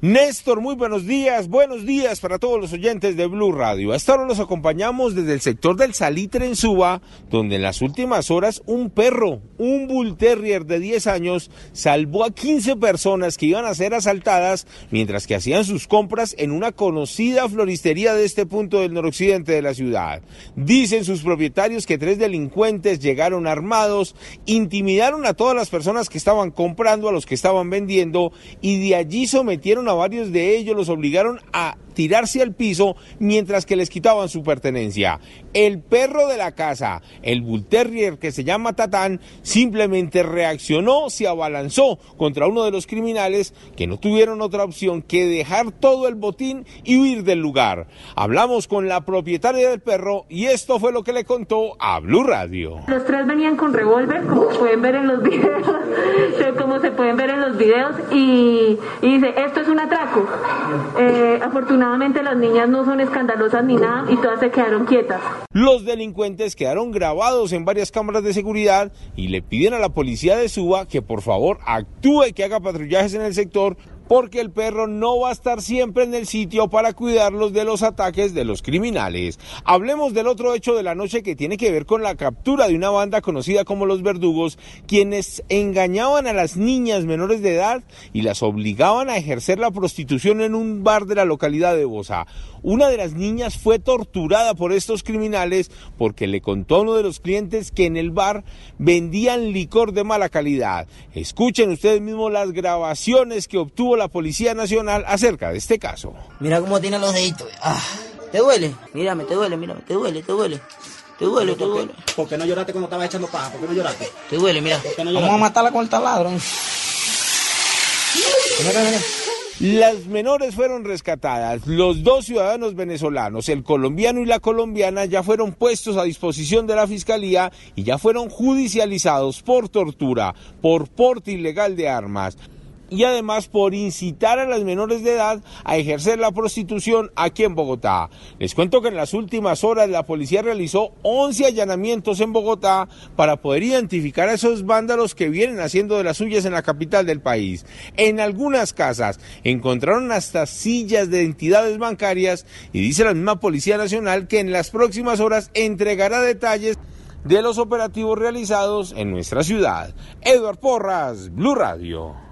Néstor, muy buenos días, buenos días para todos los oyentes de Blue Radio. Hasta ahora los acompañamos desde el sector del Salitre en Suba, donde en las últimas horas un perro, un Bull Terrier de 10 años, salvó a 15 personas que iban a ser asaltadas mientras que hacían sus compras en una conocida floristería de este punto del noroccidente de la ciudad. Dicen sus propietarios que tres delincuentes llegaron armados, intimidaron a todas las personas que estaban comprando, a los que estaban vendiendo y de allí sometieron a varios de ellos, los obligaron a tirarse al piso mientras que les quitaban su pertenencia. El perro de la casa, el Bull Terrier que se llama Tatán, simplemente reaccionó, se abalanzó contra uno de los criminales que no tuvieron otra opción que dejar todo el botín y huir del lugar. Hablamos con la propietaria del perro y esto fue lo que le contó a Blue Radio. Los tres venían con revólver, como pueden ver en los videos, como se pueden ver en los videos, y, y dice, esto es un atraco. Eh, afortunadamente las niñas no son escandalosas ni nada y todas se quedaron quietas. Los delincuentes quedaron grabados en varias cámaras de seguridad y le piden a la policía de Suba que por favor actúe y que haga patrullajes en el sector porque el perro no va a estar siempre en el sitio para cuidarlos de los ataques de los criminales. Hablemos del otro hecho de la noche que tiene que ver con la captura de una banda conocida como los verdugos, quienes engañaban a las niñas menores de edad y las obligaban a ejercer la prostitución en un bar de la localidad de Bosa. Una de las niñas fue torturada por estos criminales porque le contó a uno de los clientes que en el bar vendían licor de mala calidad. Escuchen ustedes mismos las grabaciones que obtuvo la Policía Nacional acerca de este caso. Mira cómo tiene los deditos. Ah, ¿Te duele? Mírame, te duele, mírame, te duele, te duele. Te duele, te duele. ¿Por qué no lloraste cuando estaba echando paja? ¿Por qué no lloraste? Te duele, mira. no Vamos a matarla con el taladro. Mira, mira. Las menores fueron rescatadas. Los dos ciudadanos venezolanos, el colombiano y la colombiana, ya fueron puestos a disposición de la fiscalía y ya fueron judicializados por tortura, por porte ilegal de armas y además por incitar a las menores de edad a ejercer la prostitución aquí en Bogotá. Les cuento que en las últimas horas la policía realizó 11 allanamientos en Bogotá para poder identificar a esos vándalos que vienen haciendo de las suyas en la capital del país. En algunas casas encontraron hasta sillas de entidades bancarias y dice la misma Policía Nacional que en las próximas horas entregará detalles de los operativos realizados en nuestra ciudad. Edward Porras, Blue Radio.